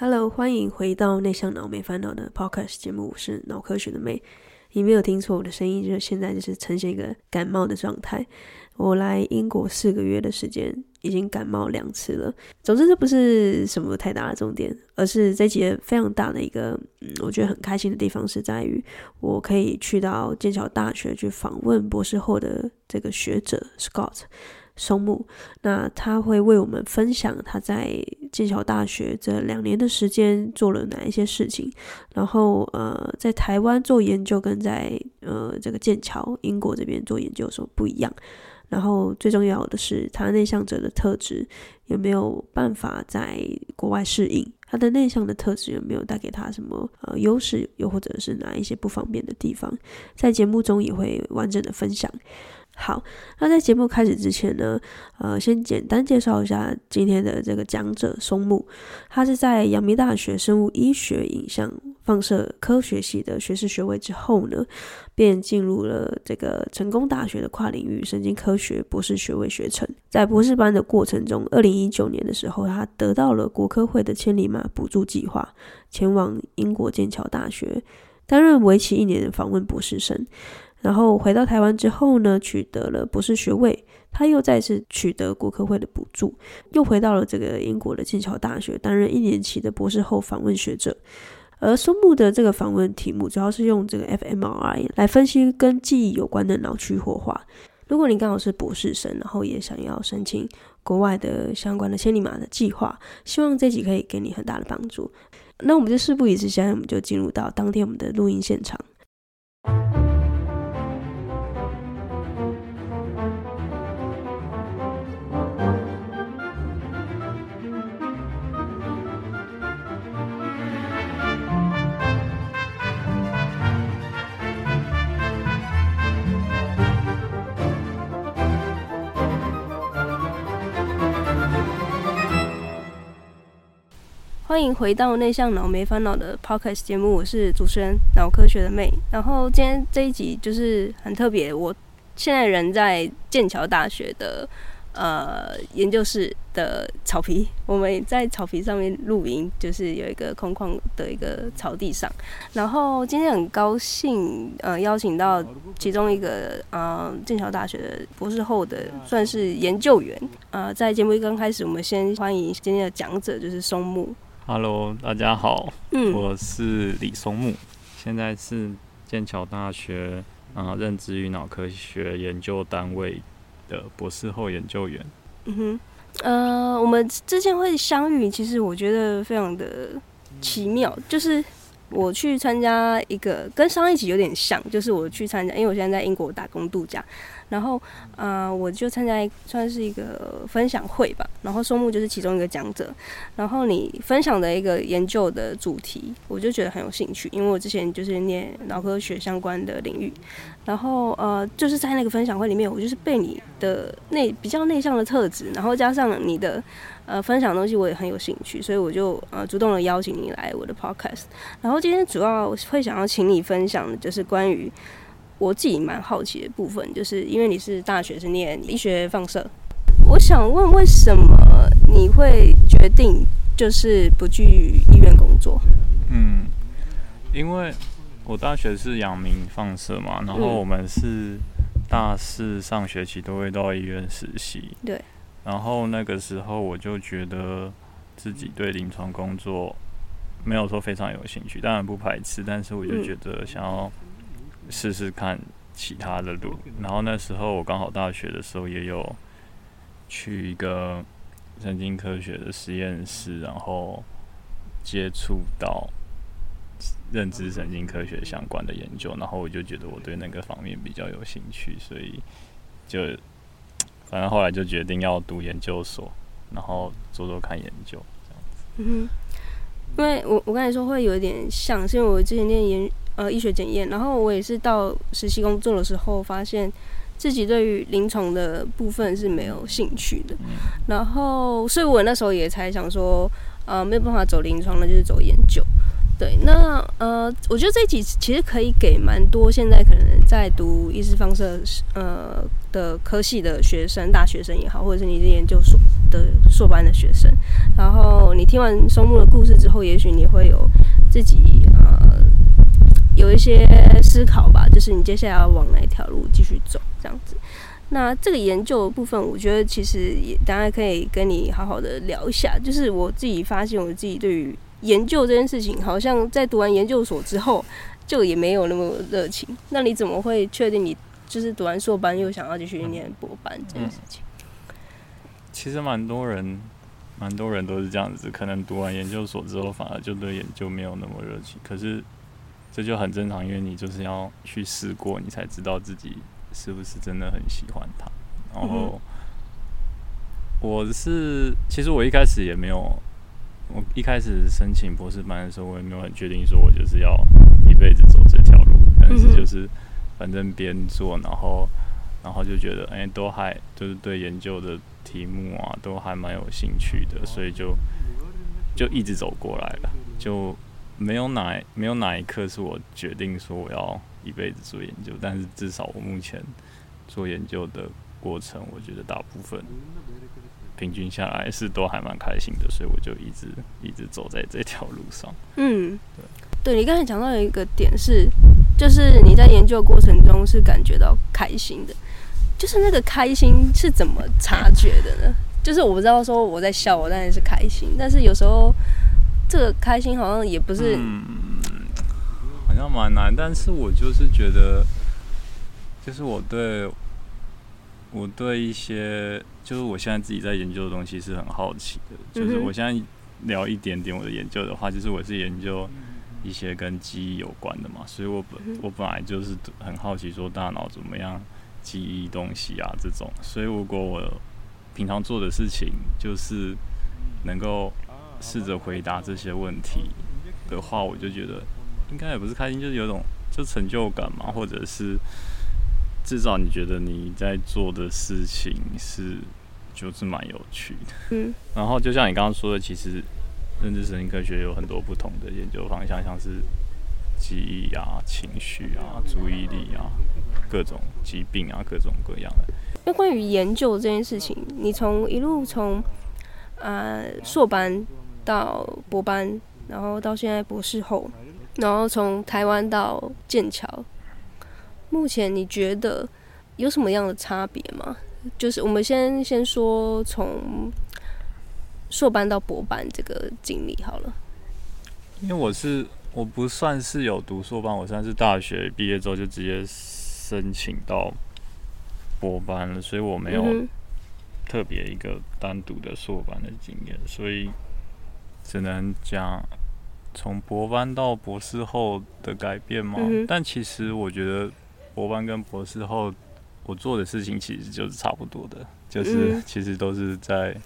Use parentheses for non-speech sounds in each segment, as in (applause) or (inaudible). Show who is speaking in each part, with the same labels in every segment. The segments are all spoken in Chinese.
Speaker 1: Hello，欢迎回到内向脑没烦恼的 Podcast 节目，我是脑科学的妹。你没有听错，我的声音就是现在就是呈现一个感冒的状态。我来英国四个月的时间，已经感冒两次了。总之，这不是什么太大的重点，而是这节非常大的一个，嗯，我觉得很开心的地方是在于，我可以去到剑桥大学去访问博士后的这个学者 Scott。松木，那他会为我们分享他在剑桥大学这两年的时间做了哪一些事情，然后呃，在台湾做研究跟在呃这个剑桥英国这边做研究有什么不一样？然后最重要的是，他内向者的特质有没有办法在国外适应？他的内向的特质有没有带给他什么呃优势？又或者是哪一些不方便的地方？在节目中也会完整的分享。好，那在节目开始之前呢，呃，先简单介绍一下今天的这个讲者松木。他是在阳明大学生物医学影像放射科学系的学士学位之后呢，便进入了这个成功大学的跨领域神经科学博士学位学程。在博士班的过程中，二零一九年的时候，他得到了国科会的千里马补助计划，前往英国剑桥大学担任为期一年的访问博士生。然后回到台湾之后呢，取得了博士学位，他又再次取得国科会的补助，又回到了这个英国的剑桥大学，担任一年期的博士后访问学者。而松木的这个访问题目主要是用这个 fMRI 来分析跟记忆有关的脑区活化。如果你刚好是博士生，然后也想要申请国外的相关的千里马的计划，希望这集可以给你很大的帮助。那我们就事不宜迟，现在我们就进入到当天我们的录音现场。欢迎回到内向脑没烦恼的 Podcast 节目，我是主持人脑科学的妹。然后今天这一集就是很特别，我现在人在剑桥大学的呃研究室的草皮，我们在草皮上面录音，就是有一个空旷的一个草地上。然后今天很高兴呃邀请到其中一个呃剑桥大学的博士后的算是研究员。呃，在节目一刚开始，我们先欢迎今天的讲者，就是松木。
Speaker 2: Hello，大家好，嗯，我是李松木，现在是剑桥大学啊、呃、认知与脑科学研究单位的博士后研究员。
Speaker 1: 嗯哼，呃，我们之前会相遇，其实我觉得非常的奇妙，就是我去参加一个跟上一集有点像，就是我去参加，因为我现在在英国打工度假。然后，啊、呃，我就参加算是一个分享会吧。然后松木就是其中一个讲者。然后你分享的一个研究的主题，我就觉得很有兴趣，因为我之前就是念脑科学相关的领域。然后，呃，就是在那个分享会里面，我就是被你的内比较内向的特质，然后加上你的呃分享的东西，我也很有兴趣，所以我就呃主动的邀请你来我的 podcast。然后今天主要会想要请你分享的就是关于。我自己蛮好奇的部分，就是因为你是大学是念医学放射，我想问为什么你会决定就是不去医院工作？
Speaker 2: 嗯，因为我大学是阳明放射嘛，然后我们是大四上学期都会到医院实习，
Speaker 1: 对，
Speaker 2: 然后那个时候我就觉得自己对临床工作没有说非常有兴趣，当然不排斥，但是我就觉得想要。试试看其他的路，然后那时候我刚好大学的时候也有去一个神经科学的实验室，然后接触到认知神经科学相关的研究，然后我就觉得我对那个方面比较有兴趣，所以就反正后来就决定要读研究所，然后做做看研究这样子。
Speaker 1: 嗯哼，因为我我刚才说会有一点像，是因为我之前念研。呃，医学检验，然后我也是到实习工作的时候，发现自己对于临床的部分是没有兴趣的，然后，所以我那时候也才想说，呃，没有办法走临床，那就是走研究。对，那呃，我觉得这一集其实可以给蛮多现在可能在读医师放射呃的科系的学生，大学生也好，或者是你的研究所的硕班的学生。然后你听完松木的故事之后，也许你会有自己呃有一些思考吧，就是你接下来要往哪一条路继续走这样子。那这个研究的部分，我觉得其实也大家可以跟你好好的聊一下。就是我自己发现，我自己对于研究这件事情，好像在读完研究所之后，就也没有那么热情。那你怎么会确定你就是读完硕班又想要继续念博班这件事情？
Speaker 2: 嗯，其实蛮多人，蛮多人都是这样子，可能读完研究所之后，反而就对研究没有那么热情。可是这就很正常，因为你就是要去试过，你才知道自己。是不是真的很喜欢它？然后我是，其实我一开始也没有，我一开始申请博士班的时候，我也没有很确定说我就是要一辈子走这条路。但是就是反正边做，然后然后就觉得，哎，都还就是对研究的题目啊，都还蛮有兴趣的，所以就就一直走过来了，就没有哪没有哪一刻是我决定说我要。一辈子做研究，但是至少我目前做研究的过程，我觉得大部分平均下来是都还蛮开心的，所以我就一直一直走在这条路上。
Speaker 1: 嗯，对，对你刚才讲到有一个点是，就是你在研究过程中是感觉到开心的，就是那个开心是怎么察觉的呢？就是我不知道说我在笑，我当然是开心，但是有时候这个开心好像也不是。
Speaker 2: 嗯好像蛮难，但是我就是觉得，就是我对，我对一些，就是我现在自己在研究的东西是很好奇的。就是我现在聊一点点我的研究的话，就是我是研究一些跟记忆有关的嘛，所以我本我本来就是很好奇说大脑怎么样记忆东西啊这种。所以如果我平常做的事情就是能够试着回答这些问题的话，我就觉得。应该也不是开心，就是有种就成就感嘛，或者是至少你觉得你在做的事情是就是蛮有趣的。嗯。然后就像你刚刚说的，其实认知神经科学有很多不同的研究方向，像是记忆啊、情绪啊、注意力啊、各种疾病啊、各种各样的。
Speaker 1: 那关于研究这件事情，你从一路从呃硕班到博班，然后到现在博士后。然后从台湾到剑桥，目前你觉得有什么样的差别吗？就是我们先先说从硕班到博班这个经历好了。
Speaker 2: 因为我是我不算是有读硕班，我算是大学毕业之后就直接申请到博班了，所以我没有特别一个单独的硕班的经验，所以只能讲。从博班到博士后的改变吗？嗯、但其实我觉得博班跟博士后我做的事情其实就是差不多的，就是其实都是在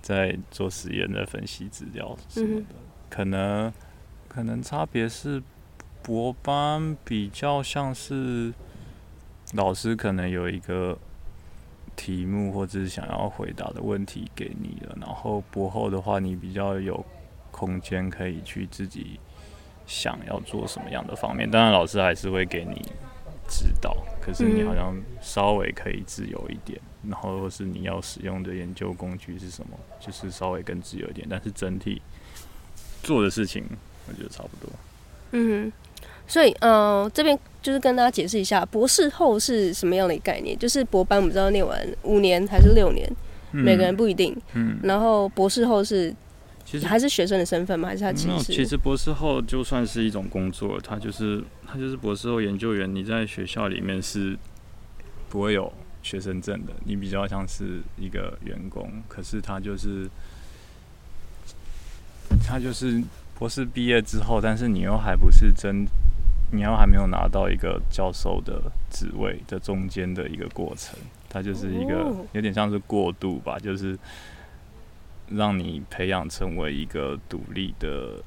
Speaker 2: 在做实验、在分析资料什么的。嗯、可能可能差别是博班比较像是老师可能有一个题目或者是想要回答的问题给你了，然后博后的话你比较有。空间可以去自己想要做什么样的方面，当然老师还是会给你指导，可是你好像稍微可以自由一点，然后或是你要使用的研究工具是什么，就是稍微更自由一点，但是整体做的事情我觉得差不多。
Speaker 1: 嗯，所以呃，这边就是跟大家解释一下，博士后是什么样的一个概念？就是博班我们知道念完五年还是六年，嗯，每个人不一定。嗯，然后博士后是。其实还是学生的身份吗？还是他其实？
Speaker 2: 其实博士后就算是一种工作，他就是他就是博士后研究员。你在学校里面是不会有学生证的，你比较像是一个员工。可是他就是他就是博士毕业之后，但是你又还不是真，你又还没有拿到一个教授的职位的中间的一个过程，他就是一个有点像是过渡吧，就是。让你培养成为一个独立的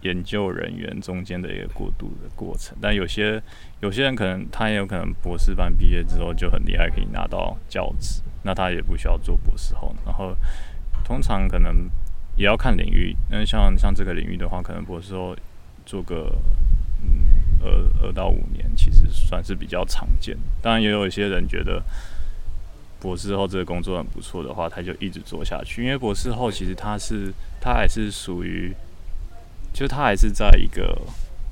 Speaker 2: 研究人员中间的一个过渡的过程，但有些有些人可能他也有可能博士班毕业之后就很厉害，可以拿到教职，那他也不需要做博士后。然后通常可能也要看领域，那像像这个领域的话，可能博士后做个嗯二二到五年，其实算是比较常见。当然也有一些人觉得。博士后这个工作很不错的话，他就一直做下去。因为博士后其实他是他还是属于，就是他还是在一个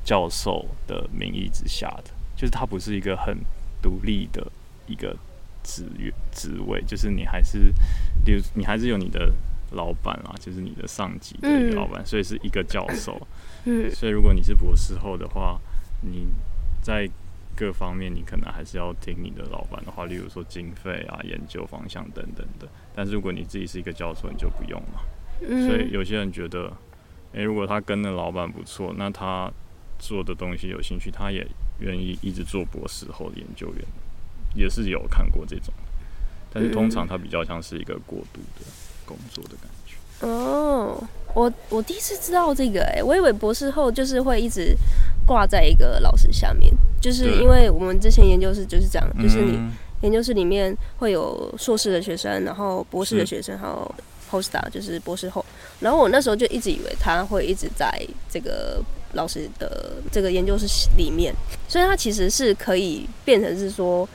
Speaker 2: 教授的名义之下的，就是他不是一个很独立的一个职业职位，就是你还是，比如你还是有你的老板啊，就是你的上级的一个老板，所以是一个教授。嗯，所以如果你是博士后的话，你在各方面你可能还是要听你的老板的话，例如说经费啊、研究方向等等的。但是如果你自己是一个教授，你就不用嘛。嗯。所以有些人觉得，诶、欸，如果他跟的老板不错，那他做的东西有兴趣，他也愿意一直做博士后的研究员，也是有看过这种。但是通常他比较像是一个过渡的工作的感觉。
Speaker 1: 哦，我我第一次知道这个、欸，诶，我以为博士后就是会一直。挂在一个老师下面，就是因为我们之前研究室就是这样，就是你研究室里面会有硕士的学生，然后博士的学生，还有 postdoc 就是博士后。然后我那时候就一直以为他会一直在这个老师的这个研究室里面，所以他其实是可以变成是说，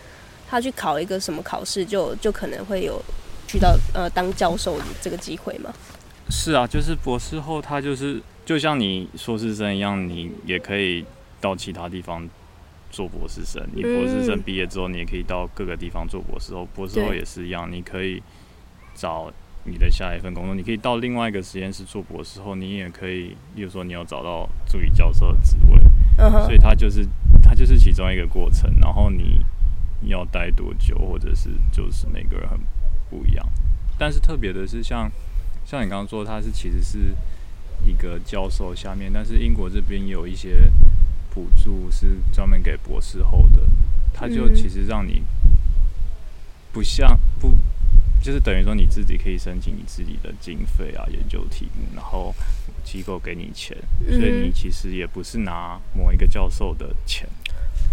Speaker 1: 他去考一个什么考试，就就可能会有去到呃当教授的这个机会嘛。
Speaker 2: 是啊，就是博士后他就是。就像你硕士生一样，你也可以到其他地方做博士生。你博士生毕业之后，你也可以到各个地方做博士后。博士后也是一样，你可以找你的下一份工作。你可以到另外一个实验室做博士后，你也可以，比如说你有找到助理教授的职位。所以它就是它就是其中一个过程。然后你要待多久，或者是就是每个人很不一样。但是特别的是像，像像你刚刚说，它是其实是。一个教授下面，但是英国这边有一些补助是专门给博士后的，他就其实让你不像不，就是等于说你自己可以申请你自己的经费啊、研究题目，然后机构给你钱，所以你其实也不是拿某一个教授的钱。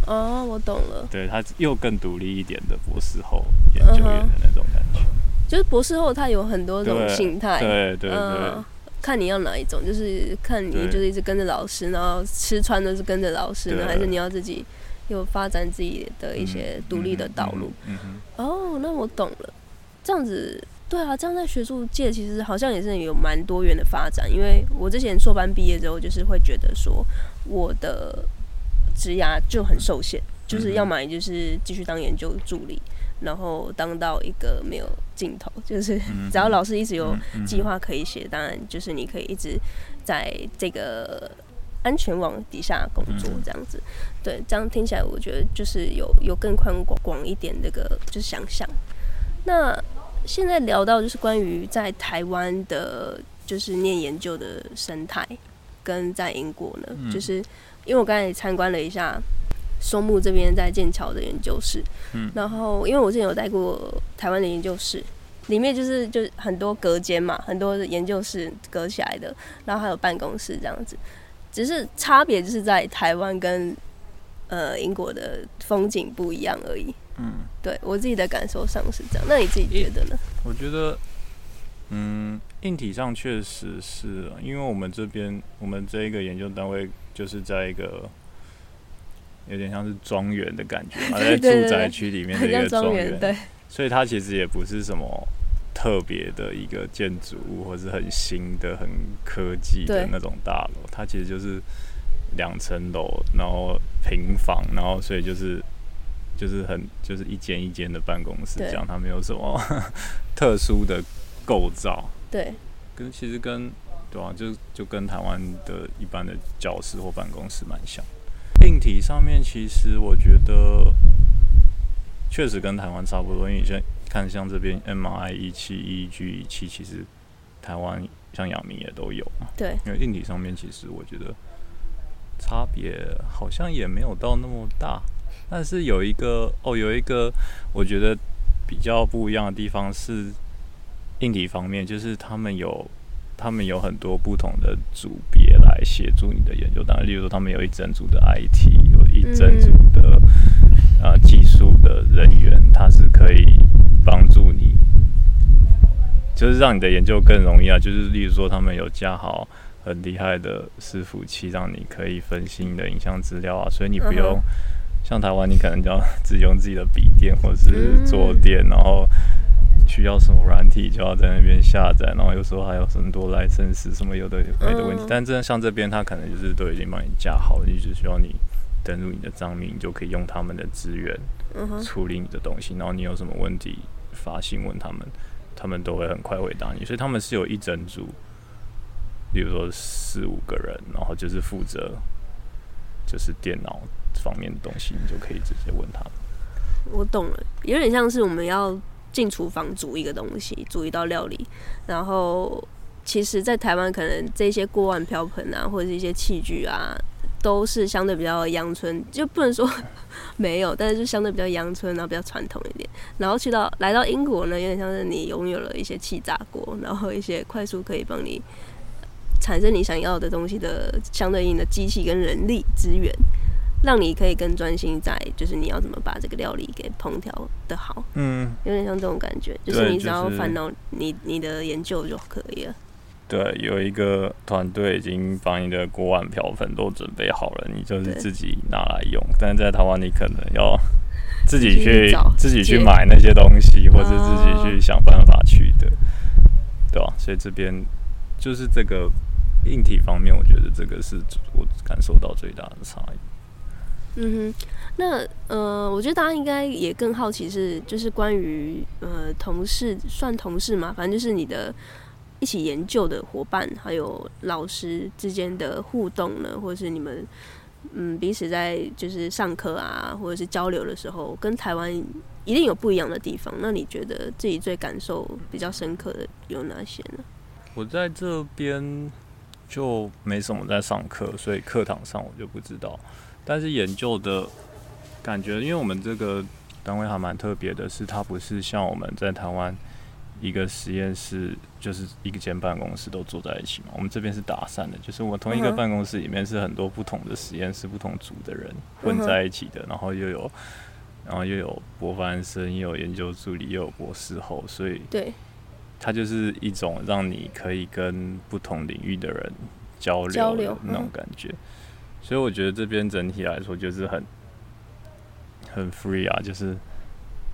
Speaker 1: 哦，我懂了。
Speaker 2: 对，他又更独立一点的博士后研究员的那种感觉。
Speaker 1: 就是博士后他有很多种心态。
Speaker 2: 对对对。对
Speaker 1: 看你要哪一种，就是看你就是一直跟着老师，然后吃穿都是跟着老师呢，还是你要自己有发展自己的一些独立的道路？嗯哦，oh, 那我懂了。这样子，对啊，这样在学术界其实好像也是有蛮多元的发展。因为我之前硕班毕业之后，就是会觉得说我的职涯就很受限，就是要么就是继续当研究助理。然后当到一个没有尽头，就是只要老师一直有计划可以写，当然就是你可以一直在这个安全网底下工作这样子。对，这样听起来我觉得就是有有更宽广广一点这个就是想象。那现在聊到就是关于在台湾的，就是念研究的生态，跟在英国呢，就是因为我刚才参观了一下。松木这边在剑桥的研究室，嗯，然后因为我之前有待过台湾的研究室，里面就是就是很多隔间嘛，很多的研究室隔起来的，然后还有办公室这样子，只是差别就是在台湾跟呃英国的风景不一样而已。嗯，对我自己的感受上是这样，那你自己觉得呢？
Speaker 2: 我觉得，嗯，硬体上确实是，因为我们这边我们这一个研究单位就是在一个。有点像是庄园的感觉嘛，(laughs) 在住宅区里面的一个庄园，对，所以它其实也不是什么特别的一个建筑物，或是很新的、很科技的那种大楼，它其实就是两层楼，然后平房，然后所以就是就是很就是一间一间的办公室这样，它没有什么 (laughs) 特殊的构造，
Speaker 1: 对，
Speaker 2: 跟其实跟对啊，就就跟台湾的一般的教室或办公室蛮像。硬体上面，其实我觉得确实跟台湾差不多。因为你现在看，像这边 MRI 仪器、EEG 一七，其实台湾像阳明也都有嘛。
Speaker 1: 对。
Speaker 2: 因为硬体上面，其实我觉得差别好像也没有到那么大。但是有一个哦，有一个我觉得比较不一样的地方是硬体方面，就是他们有。他们有很多不同的组别来协助你的研究，当然，例如说，他们有一整组的 IT，有一整组的啊、呃、技术的人员，他是可以帮助你，就是让你的研究更容易啊。就是例如说，他们有架好很厉害的伺服器，让你可以分析你的影像资料啊，所以你不用像台湾，你可能就要自己用自己的笔电或者是桌垫，嗯、然后需要什么软体就要在那边下载，然后有时候还有很多 license 什么有的没的问题。嗯、但这像这边，他可能就是都已经帮你架好了，你只需要你登录你的账名，你就可以用他们的资源处理你的东西。然后你有什么问题发信问他们，他们都会很快回答你。所以他们是有一整组，比如说四五个人，然后就是负责就是电脑。方面的东西，你就可以直接问他们。
Speaker 1: 我懂了，有点像是我们要进厨房煮一个东西，煮一道料理。然后，其实，在台湾可能这些锅碗瓢盆啊，或者是一些器具啊，都是相对比较阳春，就不能说没有，但是就相对比较阳春，然后比较传统一点。然后去到来到英国呢，有点像是你拥有了一些气炸锅，然后一些快速可以帮你产生你想要的东西的相对应的机器跟人力资源。让你可以更专心在，就是你要怎么把这个料理给烹调的好，嗯，有点像这种感觉，就是你只要烦恼你你的研究就可以了。
Speaker 2: 对，有一个团队已经把你的锅碗瓢盆都准备好了，你就是自己拿来用。但是在台湾，你可能要自己去自己去买那些东西，或者自己去想办法去的，对吧？所以这边就是这个硬体方面，我觉得这个是我感受到最大的差异。
Speaker 1: 嗯哼，那呃，我觉得大家应该也更好奇是，就是关于呃同事算同事嘛，反正就是你的一起研究的伙伴，还有老师之间的互动呢，或者是你们嗯彼此在就是上课啊，或者是交流的时候，跟台湾一定有不一样的地方。那你觉得自己最感受比较深刻的有哪些呢？
Speaker 2: 我在这边就没什么在上课，所以课堂上我就不知道。但是研究的感觉，因为我们这个单位还蛮特别的，是它不是像我们在台湾一个实验室，就是一个间办公室都坐在一起嘛。我们这边是打散的，就是我同一个办公室里面是很多不同的实验室、不同组的人混在一起的，然后又有，然后又有博班生，又有研究助理，又有博士后，所以对，它就是一种让你可以跟不同领域的人交流的那种感觉。所以我觉得这边整体来说就是很很 free 啊，就是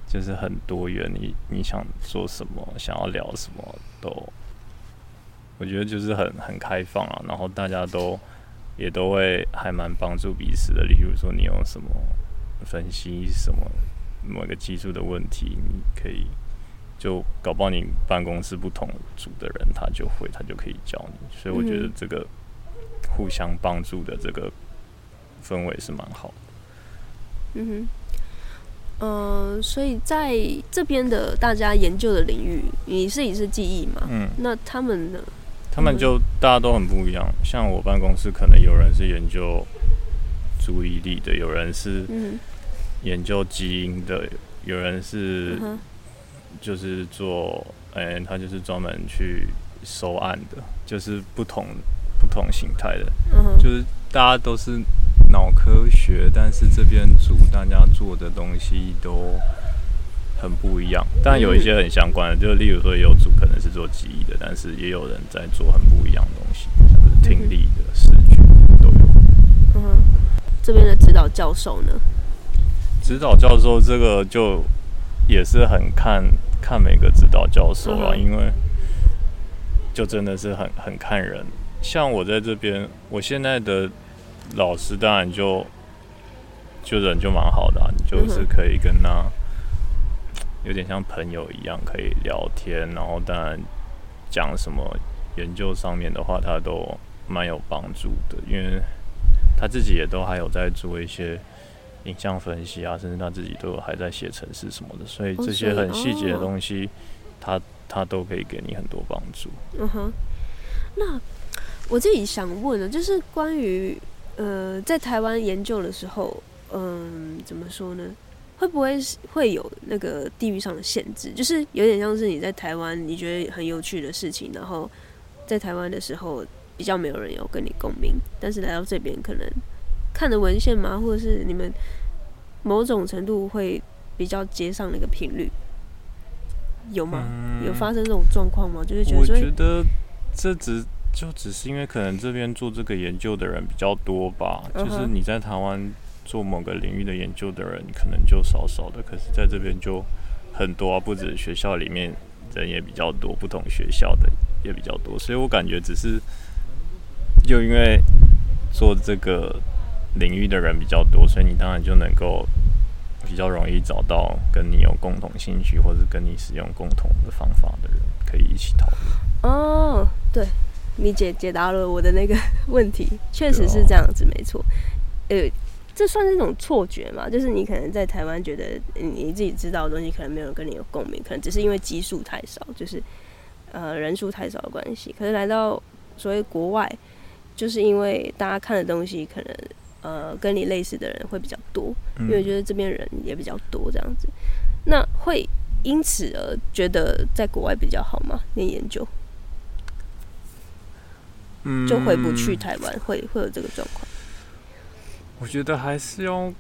Speaker 2: 就是很多元，你你想做什么，想要聊什么都，我觉得就是很很开放啊。然后大家都也都会还蛮帮助彼此的。例如说，你有什么分析什么某个技术的问题，你可以就搞不好你办公室不同组的人他就会，他就可以教你。所以我觉得这个。互相帮助的这个氛围是蛮好的。
Speaker 1: 嗯哼，呃，所以在这边的大家研究的领域，你是也是记忆嘛？嗯，那他们呢？
Speaker 2: 他们就大家都很不一样。像我办公室，可能有人是研究注意力的，有人是研究基因的，有人是就是做，哎、欸，他就是专门去收案的，就是不同。不同形态的，就是大家都是脑科学，但是这边组大家做的东西都很不一样。但有一些很相关的，就例如说有组可能是做记忆的，但是也有人在做很不一样的东西，像是听力的、视觉都有。
Speaker 1: 嗯，这边的指导教授呢？
Speaker 2: 指导教授这个就也是很看看每个指导教授啊，因为就真的是很很看人。像我在这边，我现在的老师当然就就人就蛮好的啊，你就是可以跟他有点像朋友一样可以聊天，然后当然讲什么研究上面的话，他都蛮有帮助的，因为他自己也都还有在做一些影像分析啊，甚至他自己都有还在写程式什么的，所以这些很细节的东西，他他都可以给你很多帮助。
Speaker 1: 嗯哼，那。我自己想问的，就是关于呃，在台湾研究的时候，嗯、呃，怎么说呢？会不会会有那个地域上的限制？就是有点像是你在台湾你觉得很有趣的事情，然后在台湾的时候比较没有人有跟你共鸣，但是来到这边可能看的文献嘛，或者是你们某种程度会比较接上那个频率，有吗？嗯、有发生这种状况吗？就是觉得，
Speaker 2: 我觉得这只。就只是因为可能这边做这个研究的人比较多吧，uh. 就是你在台湾做某个领域的研究的人可能就少少的，可是在这边就很多啊，不止学校里面人也比较多，不同学校的也比较多，所以我感觉只是就因为做这个领域的人比较多，所以你当然就能够比较容易找到跟你有共同兴趣或者跟你使用共同的方法的人，可以一起讨论。
Speaker 1: 哦，对，你解解答了我的那个 (laughs) 问题，确实是这样子，没错。呃，这算是一种错觉嘛？就是你可能在台湾觉得你自己知道的东西，可能没有人跟你有共鸣，可能只是因为基数太少，就是呃人数太少的关系。可是来到所谓国外，就是因为大家看的东西可能呃跟你类似的人会比较多，因为觉得这边人也比较多这样子，那会因此而觉得在国外比较好吗？念研究，就回不去台湾，会会有这个状况。
Speaker 2: 我觉得还是要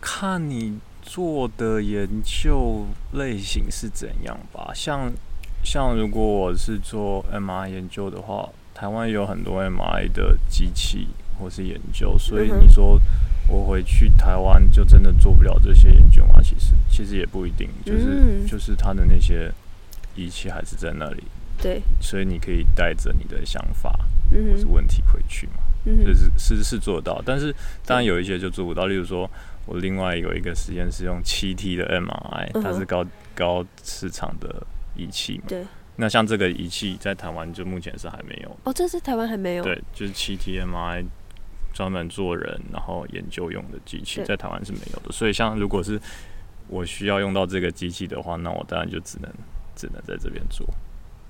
Speaker 2: 看你做的研究类型是怎样吧。像像如果我是做 MRI 研究的话，台湾有很多 MRI 的机器或是研究，所以你说我回去台湾就真的做不了这些研究吗？其实其实也不一定，就是就是他的那些仪器还是在那里。
Speaker 1: 对，
Speaker 2: 所以你可以带着你的想法或是问题回去嘛。就是是是做到，但是当然有一些就做不到。例如说，我另外有一个实验是用七 T 的 MRI，它是高高市场的仪器嘛。对。那像这个仪器在台湾就目前是还没有。
Speaker 1: 哦，这是台湾还没有。
Speaker 2: 对，就是七 T MRI 专门做人然后研究用的机器，在台湾是没有的。所以像如果是我需要用到这个机器的话，那我当然就只能只能在这边做。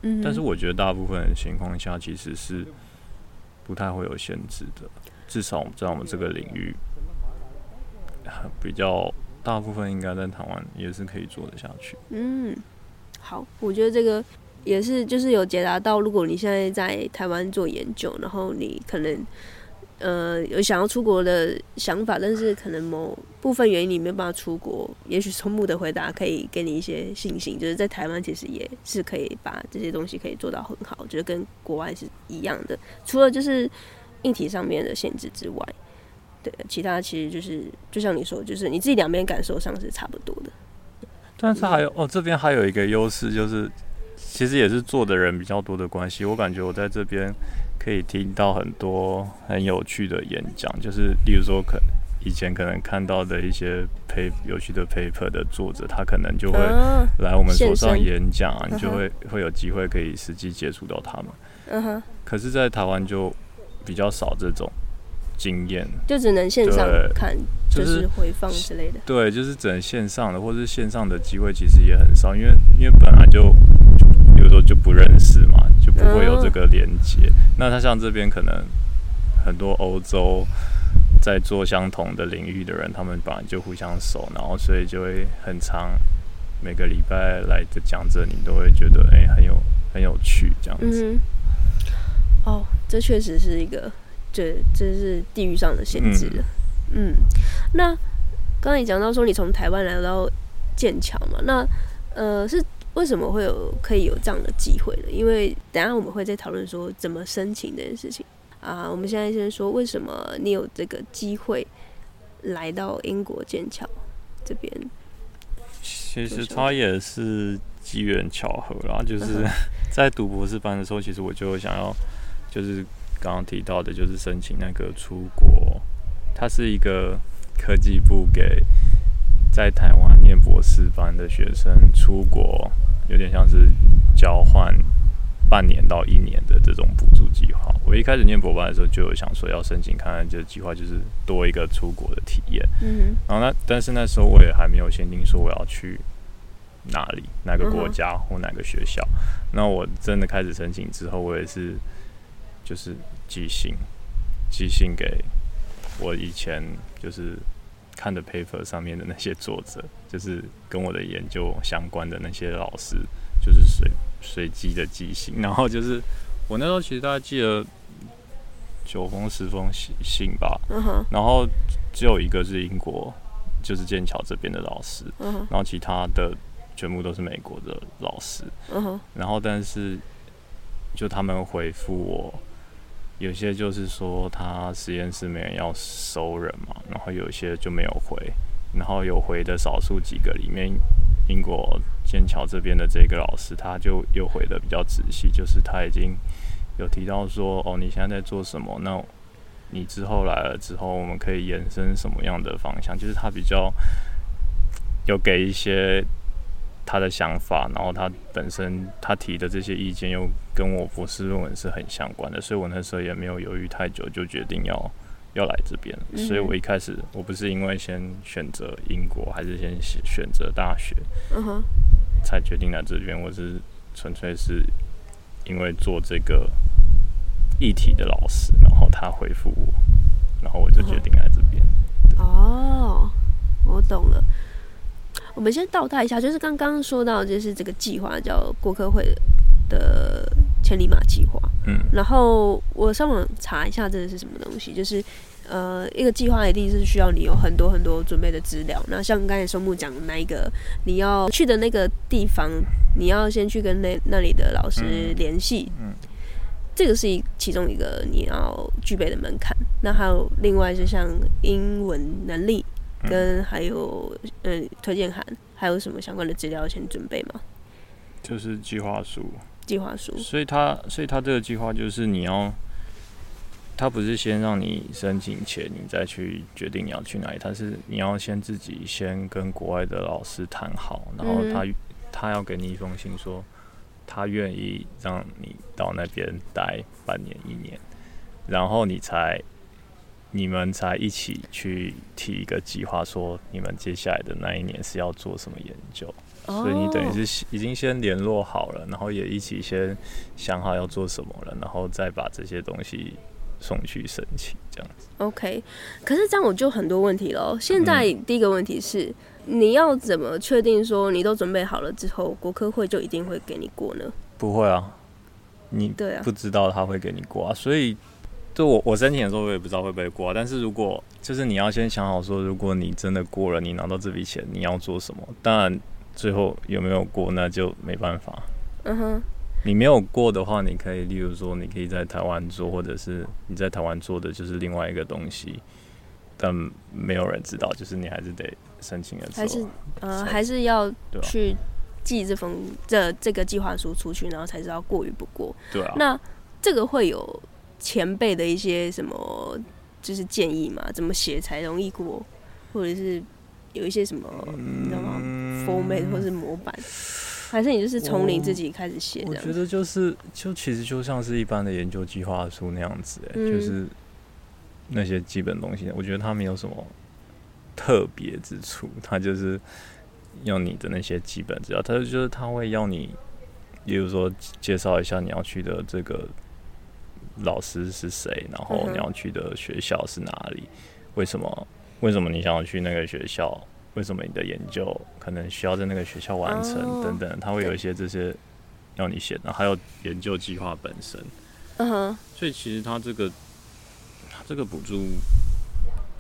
Speaker 2: 嗯。但是我觉得大部分情况下其实是。不太会有限制的，至少在我们这个领域，比较大部分应该在台湾也是可以做得下去。
Speaker 1: 嗯，好，我觉得这个也是，就是有解答到，如果你现在在台湾做研究，然后你可能。呃，有想要出国的想法，但是可能某部分原因你没有办法出国。也许聪木的回答可以给你一些信心，就是在台湾其实也是可以把这些东西可以做到很好，就是跟国外是一样的。除了就是硬体上面的限制之外，对，其他其实就是就像你说，就是你自己两边感受上是差不多的。
Speaker 2: 但是还有哦，这边还有一个优势，就是其实也是做的人比较多的关系，我感觉我在这边。可以听到很多很有趣的演讲，就是例如说，可以前可能看到的一些 paper 有趣的 paper 的作者，他可能就会来我们所上演讲，啊，你就会会有机会可以实际接触到他们。嗯哼。可是，在台湾就比较少这种经验，
Speaker 1: 就只能线上看，就是回放之类的。
Speaker 2: 对，就是只能线上的，或是线上的机会其实也很少，因为因为本来就。比如说就不认识嘛，就不会有这个连接。嗯、那他像这边可能很多欧洲在做相同的领域的人，他们本来就互相熟，然后所以就会很长每个礼拜来的讲者，你都会觉得哎、欸、很有很有趣这样子。
Speaker 1: 嗯、哦，这确实是一个，这这是地域上的限制。嗯，嗯，那刚才你讲到说你从台湾来到剑桥嘛，那呃是。为什么会有可以有这样的机会呢？因为等下我们会再讨论说怎么申请这件事情啊。我们现在先说为什么你有这个机会来到英国剑桥这边。
Speaker 2: 其实他也是机缘巧合啦，就是 (laughs) 在读博士班的时候，其实我就想要，就是刚刚提到的，就是申请那个出国，它是一个科技部给。在台湾念博士班的学生出国，有点像是交换半年到一年的这种补助计划。我一开始念博班的时候，就有想说要申请看看这个计划，就是多一个出国的体验。嗯，然后那但是那时候我也还没有限定说我要去哪里、哪个国家或哪个学校。那我真的开始申请之后，我也是就是寄信，寄信给我以前就是。看的 paper 上面的那些作者，就是跟我的研究相关的那些老师，就是随随机的寄信，然后就是我那时候其实大概寄了九封十封信信吧，然后只有一个是英国，就是剑桥这边的老师，然后其他的全部都是美国的老师，然后但是就他们回复我。有些就是说他实验室没人要收人嘛，然后有些就没有回，然后有回的少数几个里面，英国剑桥这边的这个老师他就又回的比较仔细，就是他已经有提到说，哦，你现在在做什么？那你之后来了之后，我们可以延伸什么样的方向？就是他比较有给一些。他的想法，然后他本身他提的这些意见又跟我博士论文是很相关的，所以我那时候也没有犹豫太久，就决定要要来这边。嗯、所以我一开始我不是因为先选择英国，还是先选择大学，嗯哼，才决定来这边。我是纯粹是因为做这个议题的老师，然后他回复我，然后我就决定来这边。
Speaker 1: 哦，我懂了。我们先倒带一下，就是刚刚说到，就是这个计划叫过客会的千里马计划。嗯，然后我上网查一下，这个是什么东西？就是呃，一个计划一定是需要你有很多很多准备的资料。那像刚才松木讲的那一个，你要去的那个地方，你要先去跟那那里的老师联系。嗯，这个是一其中一个你要具备的门槛。那还有另外，就像英文能力。跟还有嗯推荐函，还有什么相关的资料先准备吗？
Speaker 2: 就是计划书。
Speaker 1: 计划书。
Speaker 2: 所以他所以他这个计划就是你要，他不是先让你申请前，你再去决定你要去哪里，他是你要先自己先跟国外的老师谈好，然后他、嗯、他要给你一封信说，他愿意让你到那边待半年一年，然后你才。你们才一起去提一个计划，说你们接下来的那一年是要做什么研究，oh. 所以你等于是已经先联络好了，然后也一起先想好要做什么了，然后再把这些东西送去申请，这样子。
Speaker 1: OK，可是这样我就很多问题了。现在第一个问题是，嗯、你要怎么确定说你都准备好了之后，国科会就一定会给你过呢？
Speaker 2: 不会啊，你对啊，不知道他会给你过啊，所以。就我我申请的时候，我也不知道会不会过。但是如果就是你要先想好说，如果你真的过了，你拿到这笔钱，你要做什么？当然，最后有没有过，那就没办法。嗯哼。你没有过的话，你可以，例如说，你可以在台湾做，或者是你在台湾做的就是另外一个东西，但没有人知道，就是你还是得申请的时候，
Speaker 1: 还是呃，还是要去寄这封这这个计划书出去，然后才知道过与不过。
Speaker 2: 对啊。
Speaker 1: 那这个会有。前辈的一些什么就是建议嘛？怎么写才容易过，或者是有一些什么你知道吗？format 或是模板，还是你就是从你自己开始写？
Speaker 2: 我觉得就是就其实就像是一般的研究计划书那样子，哎，就是那些基本东西，我觉得它没有什么特别之处，它就是要你的那些基本资料，它就是它会要你，比如说介绍一下你要去的这个。老师是谁？然后你要去的学校是哪里？为什么？为什么你想要去那个学校？为什么你的研究可能需要在那个学校完成？等等，他会有一些这些要你写的，还有研究计划本身。嗯哼。所以其实他这个这个补助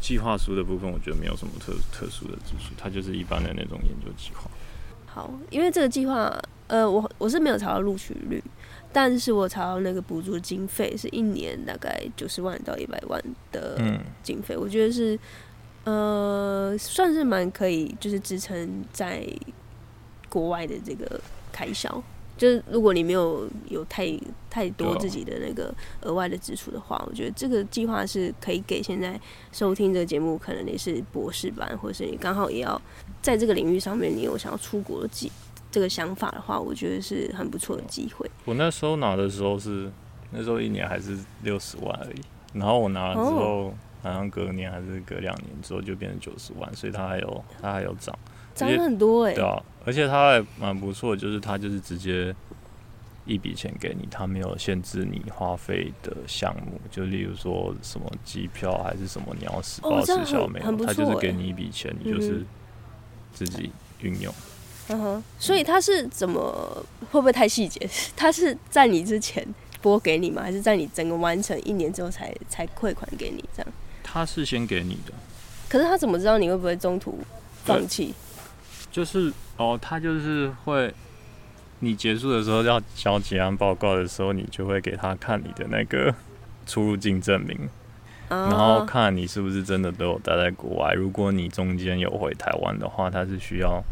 Speaker 2: 计划书的部分，我觉得没有什么特特殊的之处，它就是一般的那种研究计划。
Speaker 1: 好，因为这个计划，呃，我我是没有查到录取率。但是我查到那个补助经费是一年大概九十万到一百万的经费，我觉得是呃算是蛮可以，就是支撑在国外的这个开销。就是如果你没有有太太多自己的那个额外的支出的话，我觉得这个计划是可以给现在收听这个节目，可能你是博士班，或者是你刚好也要在这个领域上面，你有想要出国的计。这个想法的话，我觉得是很不错的机会。
Speaker 2: 我那时候拿的时候是那时候一年还是六十万而已，然后我拿了之后，哦、好像隔年还是隔两年之后就变成九十万，所以它还有它还有涨，
Speaker 1: 涨很多哎、欸。
Speaker 2: 对啊，而且它还蛮不错，就是它就是直接一笔钱给你，它没有限制你花费的项目，就例如说什么机票还是什么你要死报实销没有，它、欸、就是给你一笔钱，你就是自己运用。
Speaker 1: 嗯哼，所以他是怎么会不会太细节？他是在你之前拨给你吗？还是在你整个完成一年之后才才汇款给你？这样？
Speaker 2: 他是先给你的，
Speaker 1: 可是他怎么知道你会不会中途放弃？
Speaker 2: 就是哦，他就是会，你结束的时候要交结案报告的时候，你就会给他看你的那个出入境证明，
Speaker 1: 哦、
Speaker 2: 然后看你是不是真的都有待在国外。如果你中间有回台湾的话，他是需要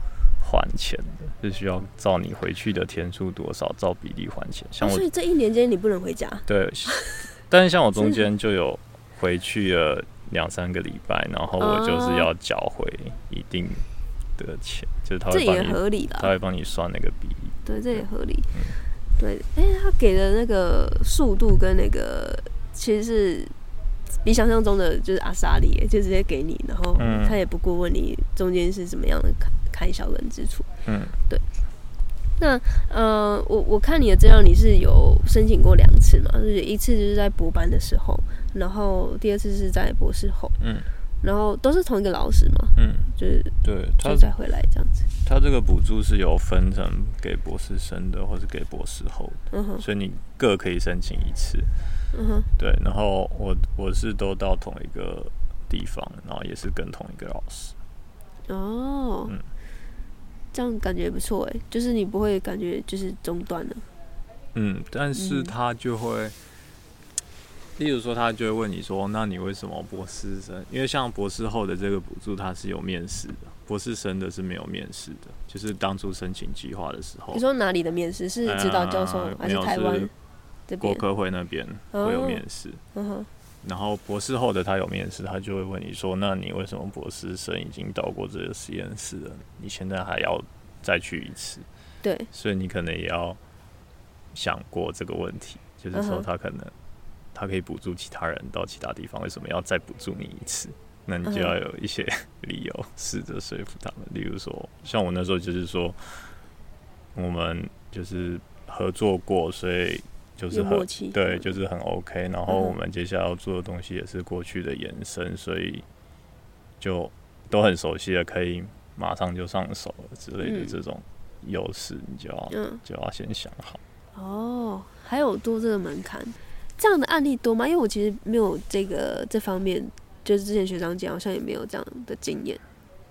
Speaker 2: 还钱的，是需要照你回去的天数多少，照比例还钱。像我，
Speaker 1: 哦、所以这一年间你不能回家。
Speaker 2: 对，(laughs) 但是像我中间就有回去了两三个礼拜，然后我就是要缴回一定的钱，哦、就是他
Speaker 1: 这也合理的，
Speaker 2: 他会帮你算那个比例。
Speaker 1: 对，这也合理。嗯、对，哎、欸，他给的那个速度跟那个其实是比想象中的就是阿莎力，就直接给你，然后他也不过问你中间是怎么样的开开销跟支出。嗯，对。那呃，我我看你的资料，你是有申请过两次嘛？就是一次就是在博班的时候，然后第二次是在博士后。嗯。然后都是同一个老师嘛？嗯，就是
Speaker 2: 对，他
Speaker 1: 再回来这样子。
Speaker 2: 他这个补助是有分成给博士生的，或是给博士后的，嗯哼，所以你各可以申请一次。嗯哼，对。然后我我是都到同一个地方，然后也是跟同一个老师。
Speaker 1: 哦，嗯，这样感觉不错哎，就是你不会感觉就是中断了。
Speaker 2: 嗯，但是他就会。嗯例如说，他就会问你说：“那你为什么博士生？因为像博士后的这个补助，他是有面试的；博士生的是没有面试的。就是当初申请计划的时候，
Speaker 1: 你说哪里的面试是指导教授还是台湾？
Speaker 2: 国科会那边会有面试。哦、然后博士后的他有面试，他就会问你说：那你为什么博士生已经到过这个实验室了？你现在还要再去一次？
Speaker 1: 对，
Speaker 2: 所以你可能也要想过这个问题，就是说他可能。”他可以补助其他人到其他地方，为什么要再补助你一次？那你就要有一些 (laughs) 理由，试着说服他们。例如说，像我那时候就是说，我们就是合作过，所以就是很对，就是很 OK。然后我们接下来要做的东西也是过去的延伸，所以就都很熟悉了，可以马上就上手了之类的这种优势，你就要就要先想好。
Speaker 1: 哦，还有多这个门槛。这样的案例多吗？因为我其实没有这个这方面，就是之前学长讲，好像也没有这样的经验。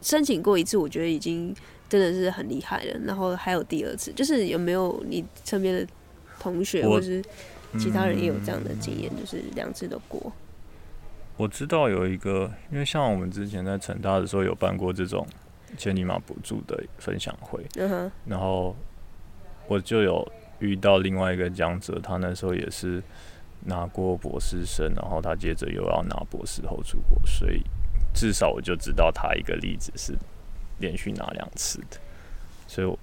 Speaker 1: 申请过一次，我觉得已经真的是很厉害了。然后还有第二次，就是有没有你身边的同学或是其他人也有这样的经验，嗯、就是两次都过？
Speaker 2: 我知道有一个，因为像我们之前在成大的时候有办过这种千里马补助的分享会，然后我就有遇到另外一个讲者，他那时候也是。拿过博士生，然后他接着又要拿博士后出国，所以至少我就知道他一个例子是连续拿两次的，所以我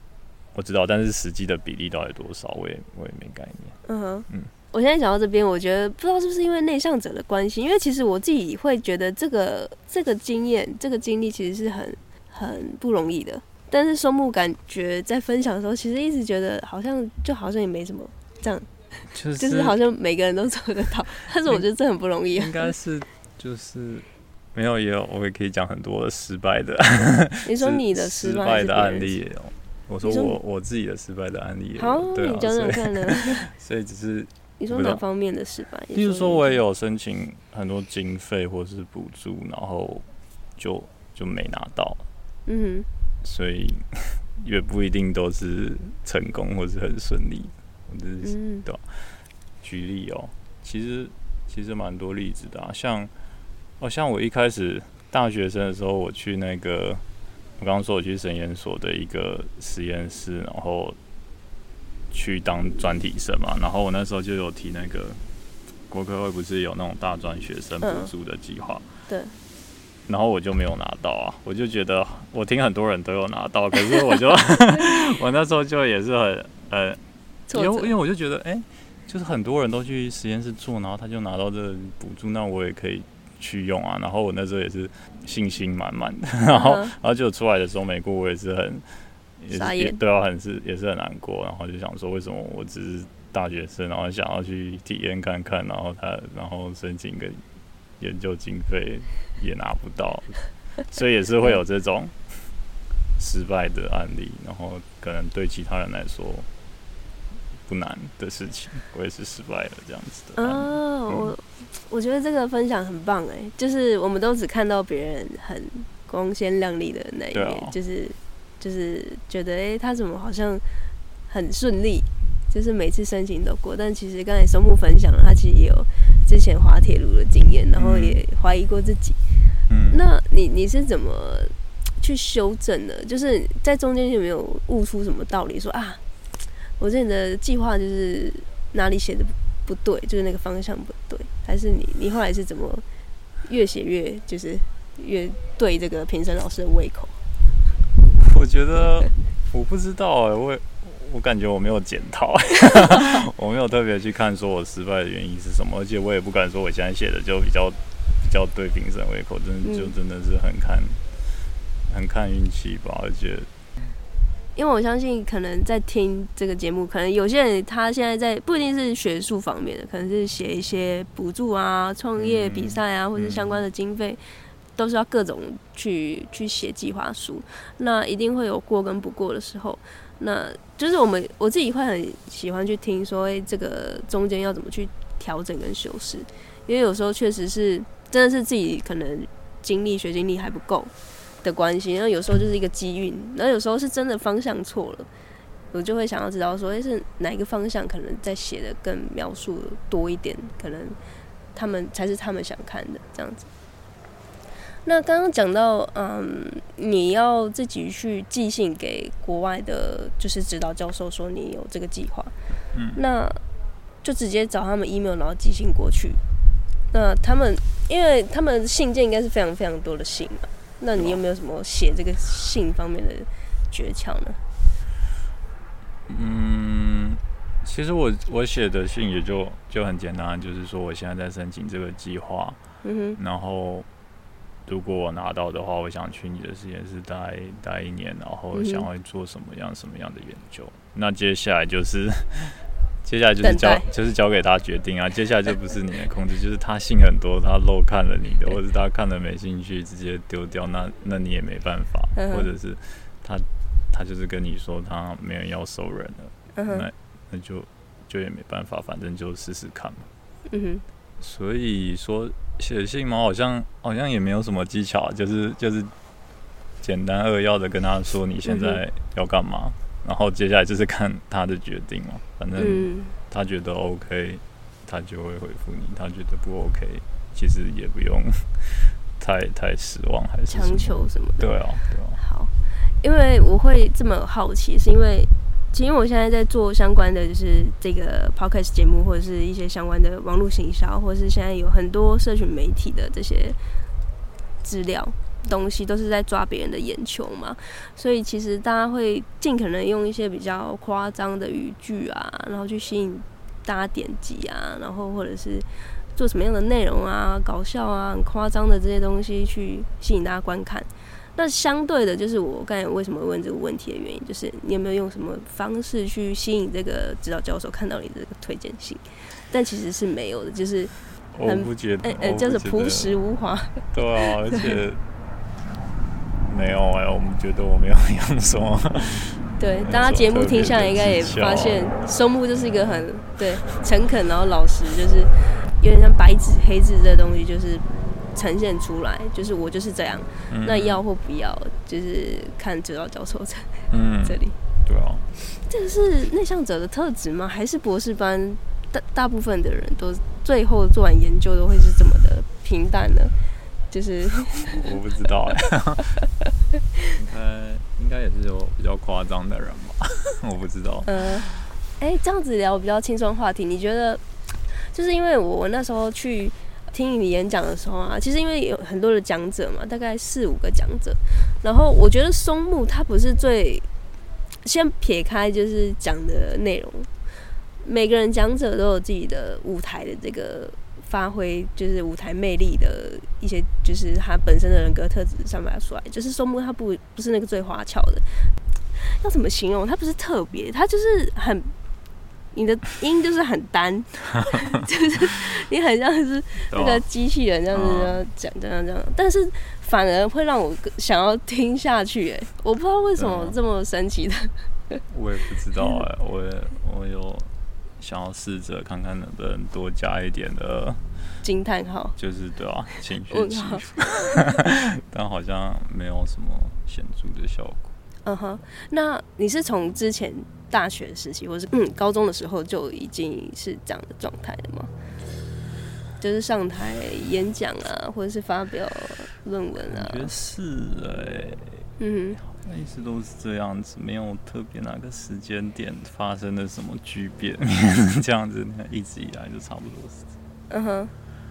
Speaker 2: 我知道，但是实际的比例到底多少，我也我也没概念。嗯哼，嗯，
Speaker 1: 我现在讲到这边，我觉得不知道是不是因为内向者的关系，因为其实我自己会觉得这个这个经验、这个经历其实是很很不容易的，但是松木感觉在分享的时候，其实一直觉得好像就好像也没什么这样。就是、(laughs) 就是好像每个人都做得到，(laughs) 但是我觉得这很不容易。
Speaker 2: 应该是就是没有也有，我也可以讲很多的失败的。
Speaker 1: 你说你的失败
Speaker 2: 的案例也有，我说我我自己的失败的案例。
Speaker 1: 好，对啊、你讲讲看呢？(laughs)
Speaker 2: 所以只是
Speaker 1: 你说哪方面的失败？
Speaker 2: 例如说，我也有申请很多经费或是补助，然后就就没拿到。嗯哼，所以 (laughs) 也不一定都是成功或是很顺利。嗯，对吧？举例哦，其实其实蛮多例子的啊，像哦，像我一开始大学生的时候，我去那个我刚刚说我去神研所的一个实验室，然后去当专题生嘛，然后我那时候就有提那个国科会不是有那种大专学生补助的计划，对，然后我就没有拿到啊，我就觉得我听很多人都有拿到，可是我就 (laughs) 我那时候就也是很呃。因为因为我就觉得，哎、欸，就是很多人都去实验室做，然后他就拿到这个补助，那我也可以去用啊。然后我那时候也是信心满满的，(laughs) 然后然后就出来的时候美国，我也是很也对啊，很是也是很难过。然后就想说，为什么我只是大学生，然后想要去体验看看，然后他然后申请个研究经费也拿不到，(laughs) 所以也是会有这种失败的案例。然后可能对其他人来说。不难的事情，我也是失败了这样子的。
Speaker 1: 哦，我我觉得这个分享很棒哎，就是我们都只看到别人很光鲜亮丽的那一面，哦、就是就是觉得哎、欸，他怎么好像很顺利，就是每次申请都过。但其实刚才松木分享了，他其实也有之前滑铁卢的经验，然后也怀疑过自己。
Speaker 2: 嗯，
Speaker 1: 那你你是怎么去修正的？就是在中间有没有悟出什么道理？说啊，我之前的计划就是哪里写的不对，就是那个方向不对，还是你你后来是怎么越写越就是越对这个评审老师的胃口？
Speaker 2: 我觉得我不知道哎、欸，我我感觉我没有检讨，(laughs) 我没有特别去看说我失败的原因是什么，而且我也不敢说我现在写的就比较。比较对评审胃口，真的就真的是很看，嗯、很看运气吧。而且，
Speaker 1: 因为我相信，可能在听这个节目，可能有些人他现在在不一定是学术方面的，可能是写一些补助啊、创业比赛啊，或者相关的经费，都是要各种去去写计划书。那一定会有过跟不过的时候。那就是我们我自己会很喜欢去听说，哎，这个中间要怎么去调整跟修饰，因为有时候确实是。真的是自己可能经历学经历还不够的关系，然后有时候就是一个机运，然后有时候是真的方向错了，我就会想要知道说，诶，是哪一个方向可能在写的更描述多一点，可能他们才是他们想看的这样子。那刚刚讲到，嗯，你要自己去寄信给国外的，就是指导教授说你有这个计划，嗯，那就直接找他们 email，然后寄信过去。那他们，因为他们信件应该是非常非常多的信嘛，那你有没有什么写这个信方面的诀窍呢？
Speaker 2: 嗯，其实我我写的信也就就很简单，就是说我现在在申请这个计划，嗯哼，然后如果我拿到的话，我想去你的实验室待待一年，然后想会做什么样什么样的研究，那接下来就是。接下来就是交，就是交给他决定啊。接下来就不是你的控制，就是他信很多，他漏看了你的，或者他看了没兴趣，直接丢掉，那那你也没办法。或者是他他就是跟你说他没人要收人了，那那就就也没办法，反正就试试看嘛。嗯哼。所以说写信嘛，好像好像也没有什么技巧，就是就是简单扼要的跟他说你现在要干嘛。然后接下来就是看他的决定了，(laughs) 反正他觉得 OK，他就会回复你；他觉得不 OK，其实也不用 (laughs) 太太失望，还是
Speaker 1: 强求什么的。
Speaker 2: 对啊，对啊。
Speaker 1: 好，因为我会这么好奇，是因为其实我现在在做相关的，就是这个 podcast 节目，或者是一些相关的网络行销，或者是现在有很多社群媒体的这些资料。东西都是在抓别人的眼球嘛，所以其实大家会尽可能用一些比较夸张的语句啊，然后去吸引大家点击啊，然后或者是做什么样的内容啊，搞笑啊，很夸张的这些东西去吸引大家观看。那相对的，就是我刚才为什么问这个问题的原因，就是你有没有用什么方式去吸引这个指导教授看到你的这个推荐信？但其实是没有的，就是
Speaker 2: 我不觉得，
Speaker 1: 哎哎，就是朴实无华。
Speaker 2: 对啊，而且。没有哎、欸，我们觉得我没有用什么。(laughs)
Speaker 1: 对，大家节目听下来，应该也发现松木就是一个很对诚恳，然后老实，就是有点像白纸黑字这东西，就是呈现出来，就是我就是这样。嗯、那要或不要，就是看指导教授在嗯这里。
Speaker 2: 对啊，
Speaker 1: 这个是内向者的特质吗？还是博士班大大部分的人都最后做完研究都会是这么的平淡呢？就是 (laughs)
Speaker 2: 我不知道哎，(laughs) 应该应该也是有比较夸张的人吧，(laughs) 我不知道。
Speaker 1: 嗯，哎，这样子聊比较轻松话题，你觉得？就是因为我那时候去听你演讲的时候啊，其实因为有很多的讲者嘛，大概四五个讲者，然后我觉得松木他不是最先撇开就是讲的内容，每个人讲者都有自己的舞台的这个。发挥就是舞台魅力的一些，就是他本身的人格特质散发出来。就是松木他不不是那个最花俏的，要怎么形容？他不是特别，他就是很，你的音就是很单，(laughs) 就是你很像是那个机器人这样子讲这样这样，但是反而会让我想要听下去。哎，我不知道为什么这么神奇的。(laughs)
Speaker 2: 我也不知道哎，我也我有。想要试着看看能不能多加一点的惊叹号，就是对啊，(laughs) 情绪起伏，(laughs) 但好像没有什么显著的效果。
Speaker 1: 嗯哼，那你是从之前大学时期，或是嗯高中的时候就已经是这样的状态了吗？就是上台演讲啊，或者是发表论文啊？
Speaker 2: 我觉得是哎、欸，
Speaker 1: 嗯
Speaker 2: 哼，一直都是这样子，没有特别哪个时间点发生了什么巨变，(laughs) 这样子，一直以来就差不多是。
Speaker 1: 嗯哼，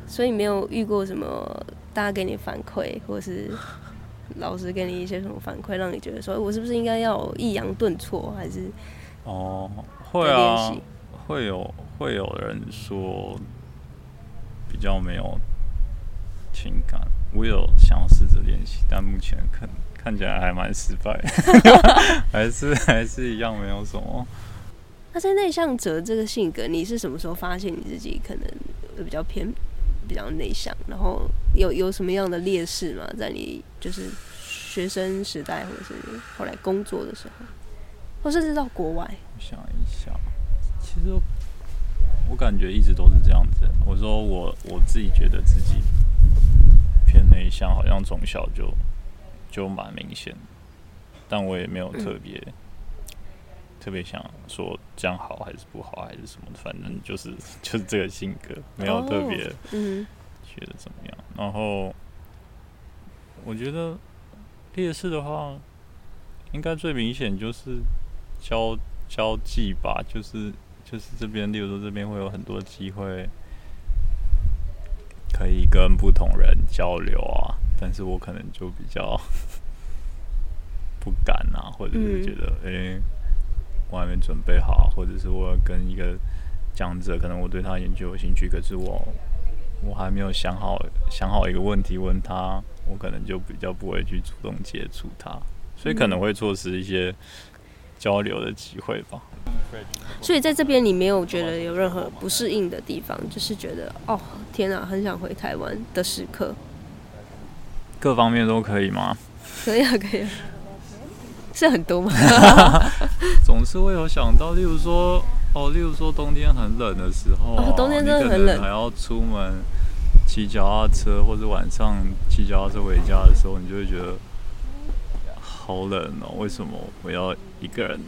Speaker 1: 所以没有遇过什么大家给你反馈，或者是老师给你一些什么反馈，让你觉得说，我是不是应该要抑扬顿挫，还是？
Speaker 2: 哦，会啊，会有会有人说比较没有情感，我有想要试着练习，但目前看看起来还蛮失败，(laughs) 还是还是一样没有什么。
Speaker 1: 那在内向者这个性格，你是什么时候发现你自己可能比较偏比较内向？然后有有什么样的劣势吗？在你就是学生时代，或者是后来工作的时候，或甚至到国外？
Speaker 2: 我想一下，其实我感觉一直都是这样子。我说我我自己觉得自己偏内向，好像从小就就蛮明显，但我也没有特别。嗯特别想说这样好还是不好还是什么的，反正就是就是这个性格，没有特别觉得怎么样。然后我觉得劣势的话，应该最明显就是交交际吧，就是就是这边，例如说这边会有很多机会可以跟不同人交流啊，但是我可能就比较 (laughs) 不敢啊，或者是觉得哎。欸我还没准备好，或者是我跟一个讲者，可能我对他研究有兴趣，可是我我还没有想好想好一个问题问他，我可能就比较不会去主动接触他，所以可能会错失一些交流的机会吧。
Speaker 1: 所以在这边你没有觉得有任何不适应的地方，就是觉得哦天哪，很想回台湾的时刻。
Speaker 2: 各方面都可以吗？
Speaker 1: 可以啊，可以啊。是很多吗？(laughs)
Speaker 2: 总是会有想到，例如说，哦，例如说冬天很冷的时候、啊哦，冬天真的很冷，还要出门骑脚踏车，或者晚上骑脚踏车回家的时候，你就会觉得好冷哦。为什么我要一个人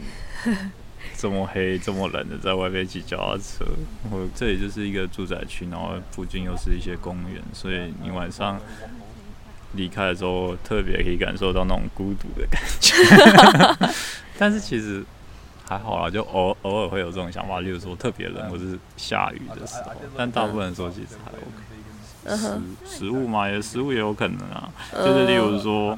Speaker 2: (laughs) 这么黑、这么冷的在外面骑脚踏车？我这里就是一个住宅区，然后附近又是一些公园，所以你晚上。离开的时候，特别可以感受到那种孤独的感觉。(laughs) 但是其实还好啦，就偶偶尔会有这种想法，例如说特别冷或者是下雨的时候。但大部分的时候其实还 OK。食食物嘛，也食物也有可能啊，就是例如说。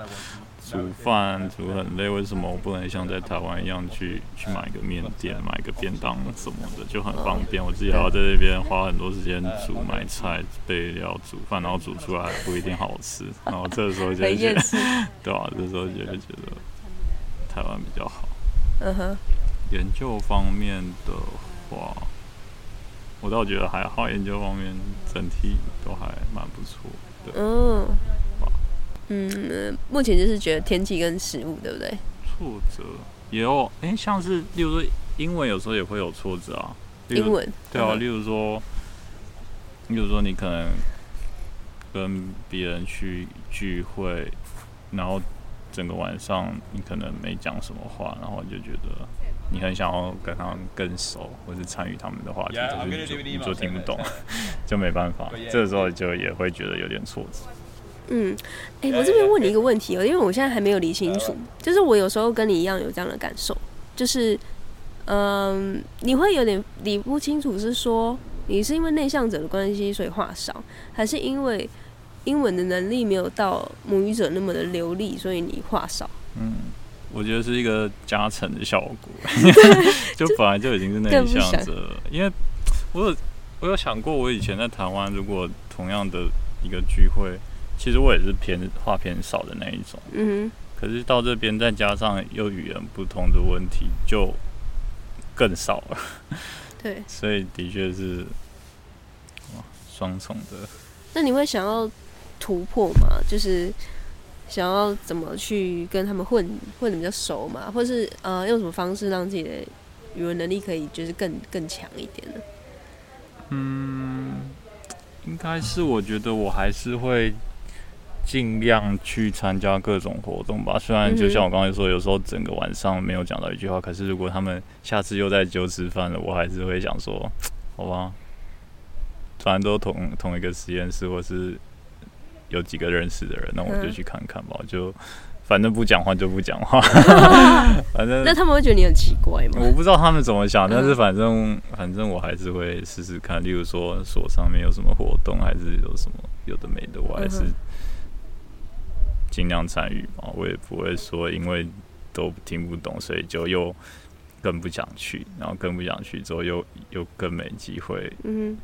Speaker 2: 煮饭煮很累，为什么我不能像在台湾一样去去买个面店，买个便当什么的就很方便？我自己还要在这边花很多时间煮买菜备料煮饭，然后煮出来不一定好吃。然后这时候就觉得，(laughs) 对啊，这时候就会觉得台湾比较好。嗯哼。研究方面的话，我倒觉得还好，研究方面整体都还蛮不错的。嗯。
Speaker 1: 嗯，目前就是觉得天气跟食物，对不对？
Speaker 2: 挫折也有，哎、欸，像是例如说英文有时候也会有挫折啊。
Speaker 1: 英文
Speaker 2: 对啊，例如说，例如说你可能跟别人去聚会，然后整个晚上你可能没讲什么话，然后你就觉得你很想要跟他们更熟，或是参与他们的话题，可是你就你就听不懂，就没办法。这个时候就也会觉得有点挫折。
Speaker 1: 嗯，哎、欸，我这边问你一个问题哦，因为我现在还没有理清楚，就是我有时候跟你一样有这样的感受，就是，嗯，你会有点理不清楚，是说你是因为内向者的关系所以话少，还是因为英文的能力没有到母语者那么的流利，所以你话少？
Speaker 2: 嗯，我觉得是一个加成的效果，(laughs) 就本来就已经是内向者了，因为我有我有想过，我以前在台湾，如果同样的一个聚会。其实我也是偏话偏少的那一种，嗯哼。可是到这边再加上又语言不通的问题，就更少了。
Speaker 1: 对，(laughs)
Speaker 2: 所以的确是双重的。
Speaker 1: 那你会想要突破吗？就是想要怎么去跟他们混混的比较熟嘛？或是呃用什么方式让自己的语文能力可以就是更更强一点呢？
Speaker 2: 嗯，应该是我觉得我还是会。尽量去参加各种活动吧。虽然就像我刚才说，有时候整个晚上没有讲到一句话，可是如果他们下次又在揪吃饭了，我还是会想说，好吧，反正都同同一个实验室，或是有几个认识的人，那我就去看看吧。嗯、就反正不讲话就不讲话，(laughs) 反正
Speaker 1: 那他们会觉得你很奇怪吗？
Speaker 2: 我不知道他们怎么想，但是反正、嗯、反正我还是会试试看。例如说所上面有什么活动，还是有什么有的没的，我还是尽量参与嘛。我也不会说因为都听不懂，所以就又。更不想去，然后更不想去之后又又更没机会。
Speaker 1: 嗯，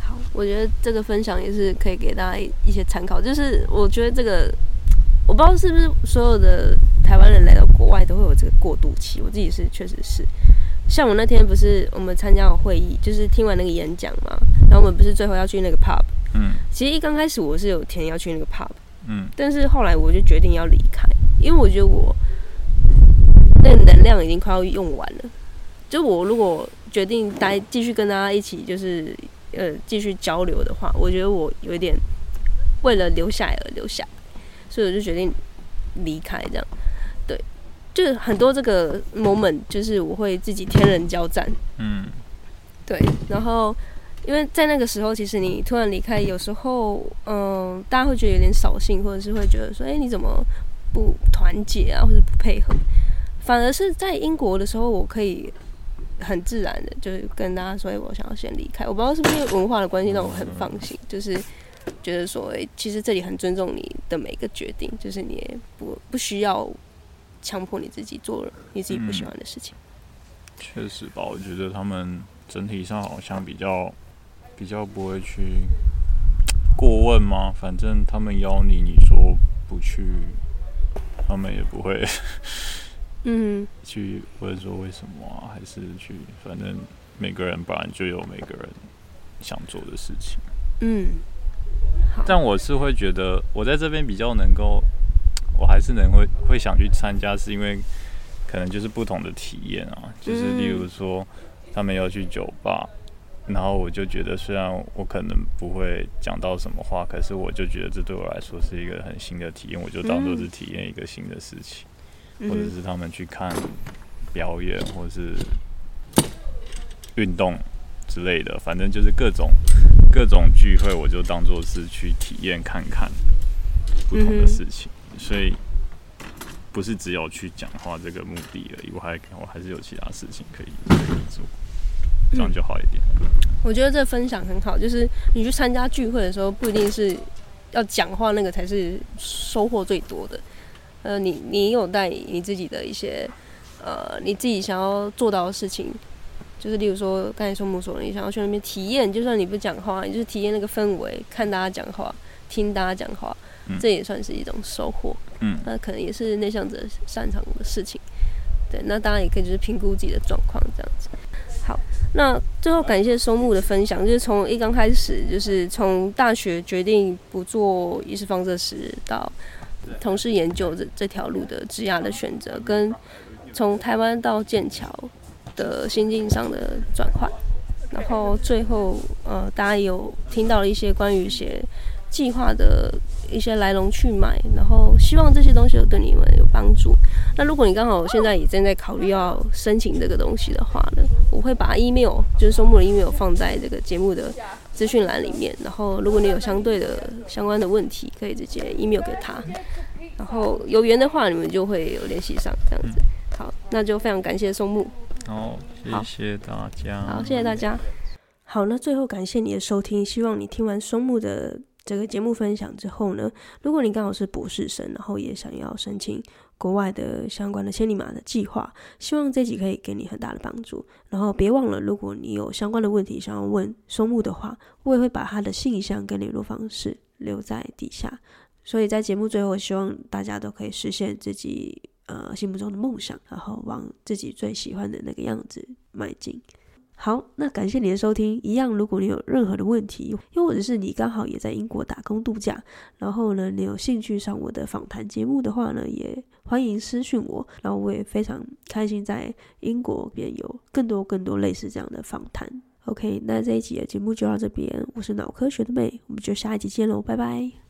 Speaker 1: 好，我觉得这个分享也是可以给大家一些参考。就是我觉得这个，我不知道是不是所有的台湾人来到国外都会有这个过渡期。我自己是确实是，像我那天不是我们参加了会议，就是听完那个演讲嘛，然后我们不是最后要去那个 pub。嗯，其实一刚开始我是有填要去那个 pub，但是后来我就决定要离开，因为我觉得我。那能量已经快要用完了，就我如果决定待继续跟大家一起，就是呃继续交流的话，我觉得我有一点为了留下来而留下，所以我就决定离开。这样，对，就是很多这个 moment，就是我会自己天人交战，嗯，对。然后因为在那个时候，其实你突然离开，有时候嗯、呃，大家会觉得有点扫兴，或者是会觉得说，哎、欸，你怎么不团结啊，或者不配合？反而是在英国的时候，我可以很自然的，就是跟大家说，哎我想要先离开。我不知道是不是因为文化的关系，让我很放心，就是觉得说，哎其实这里很尊重你的每一个决定，就是你也不不需要强迫你自己做你自己不喜欢的事情。
Speaker 2: 确实吧，我觉得他们整体上好像比较比较不会去过问吗？(tsk) 反正他们邀你，你说不去，他们也不会。(laughs) 嗯，去或者说为什么啊？还是去？反正每个人本来就有每个人想做的事情。嗯，但我是会觉得，我在这边比较能够，(tsk) 我还是能会会想去参加，是因为可能就是不同的体验啊。就是例如说，他们要去酒吧，然后我就觉得，虽然我可能不会讲到什么话，可是我就觉得这对我来说是一个很新的体验，我就当做是体验一个新的事情。或者是他们去看表演，或者是运动之类的，反正就是各种各种聚会，我就当做是去体验看看不同的事情，所以不是只有去讲话这个目的而已，我还我还是有其他事情可以可以做，这样就好一点。
Speaker 1: 我觉得这分享很好，就是你去参加聚会的时候，不一定是要讲话，那个才是收获最多的。呃，你你有带你自己的一些，呃，你自己想要做到的事情，就是例如说刚才说木说的，你想要去那边体验，就算你不讲话，你就是体验那个氛围，看大家讲话，听大家讲话，嗯，这也算是一种收获。嗯，那可能也是内向者擅长的事情。对，那当然也可以就是评估自己的状况这样子。那最后感谢松木的分享，就是从一刚开始，就是从大学决定不做意识放射师到。从事研究这这条路的职涯的选择，跟从台湾到剑桥的心境上的转换，然后最后呃，大家有听到了一些关于写计划的一些来龙去脉，然后希望这些东西有对你们有帮助。那如果你刚好现在也正在考虑要申请这个东西的话呢，我会把 email 就是松木的 email 放在这个节目的资讯栏里面。然后如果你有相对的相关的问题，可以直接 email 给他。然后有缘的话，你们就会有联系上这样子。好，那就非常感谢松木。
Speaker 2: 好，谢谢大家。
Speaker 1: 好，谢谢大家。好，那最后感谢你的收听。希望你听完松木的整个节目分享之后呢，如果你刚好是博士生，然后也想要申请国外的相关的千里马的计划，希望这集可以给你很大的帮助。然后别忘了，如果你有相关的问题想要问松木的话，我也会把他的信箱跟联络方式留在底下。所以在节目最后，希望大家都可以实现自己呃心目中的梦想，然后往自己最喜欢的那个样子迈进。好，那感谢你的收听。一样，如果你有任何的问题，又或者是你刚好也在英国打工度假，然后呢，你有兴趣上我的访谈节目的话呢，也欢迎私讯我。然后我也非常开心在英国边有更多更多类似这样的访谈。OK，那这一集的节目就到这边。我是脑科学的妹，我们就下一集见喽，拜拜。